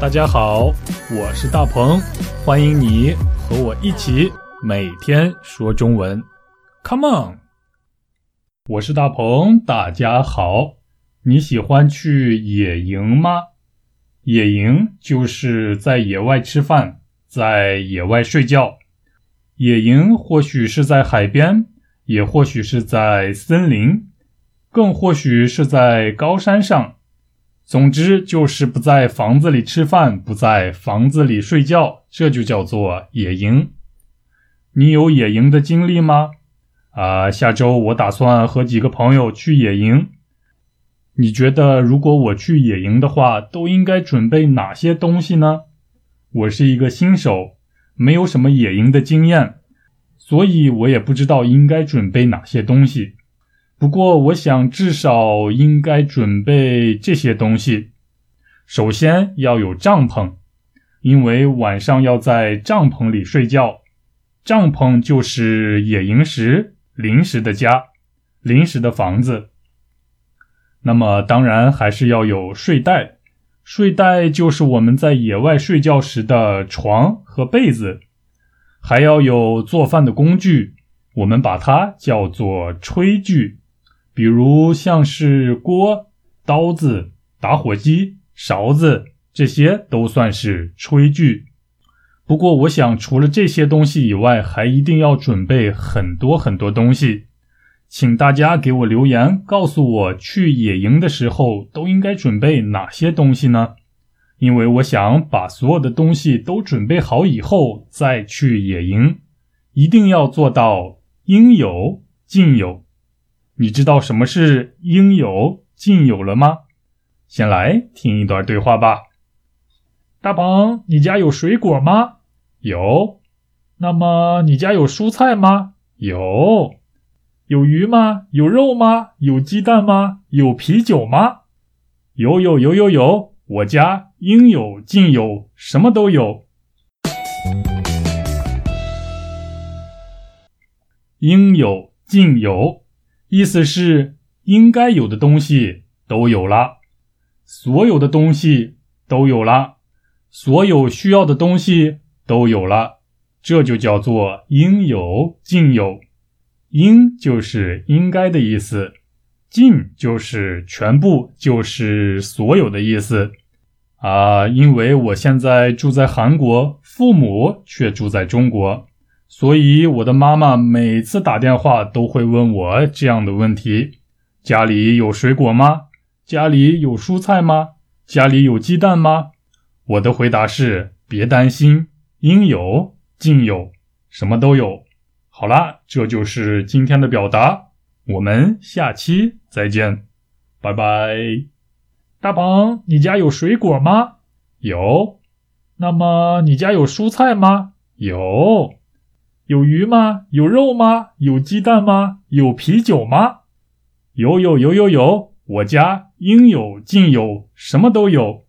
大家好，我是大鹏，欢迎你和我一起每天说中文。Come on！我是大鹏，大家好。你喜欢去野营吗？野营就是在野外吃饭，在野外睡觉。野营或许是在海边，也或许是在森林，更或许是在高山上。总之就是不在房子里吃饭，不在房子里睡觉，这就叫做野营。你有野营的经历吗？啊，下周我打算和几个朋友去野营。你觉得如果我去野营的话，都应该准备哪些东西呢？我是一个新手，没有什么野营的经验，所以我也不知道应该准备哪些东西。不过，我想至少应该准备这些东西。首先要有帐篷，因为晚上要在帐篷里睡觉。帐篷就是野营时临时的家、临时的房子。那么，当然还是要有睡袋。睡袋就是我们在野外睡觉时的床和被子。还要有做饭的工具，我们把它叫做炊具。比如像是锅、刀子、打火机、勺子，这些都算是炊具。不过，我想除了这些东西以外，还一定要准备很多很多东西。请大家给我留言，告诉我去野营的时候都应该准备哪些东西呢？因为我想把所有的东西都准备好以后再去野营，一定要做到应有尽有。你知道什么是应有尽有了吗？先来听一段对话吧。大鹏，你家有水果吗？有。那么你家有蔬菜吗？有。有鱼吗？有肉吗？有鸡蛋吗？有啤酒吗？有有有有有。我家应有尽有，什么都有。应有尽有。意思是应该有的东西都有了，所有的东西都有了，所有需要的东西都有了，这就叫做应有尽有。应就是应该的意思，尽就是全部，就是所有的意思。啊，因为我现在住在韩国，父母却住在中国。所以，我的妈妈每次打电话都会问我这样的问题：家里有水果吗？家里有蔬菜吗？家里有鸡蛋吗？我的回答是：别担心，应有尽有，什么都有。好啦，这就是今天的表达，我们下期再见，拜拜。大鹏，你家有水果吗？有。那么你家有蔬菜吗？有。有鱼吗？有肉吗？有鸡蛋吗？有啤酒吗？有有有有有，我家应有尽有，什么都有。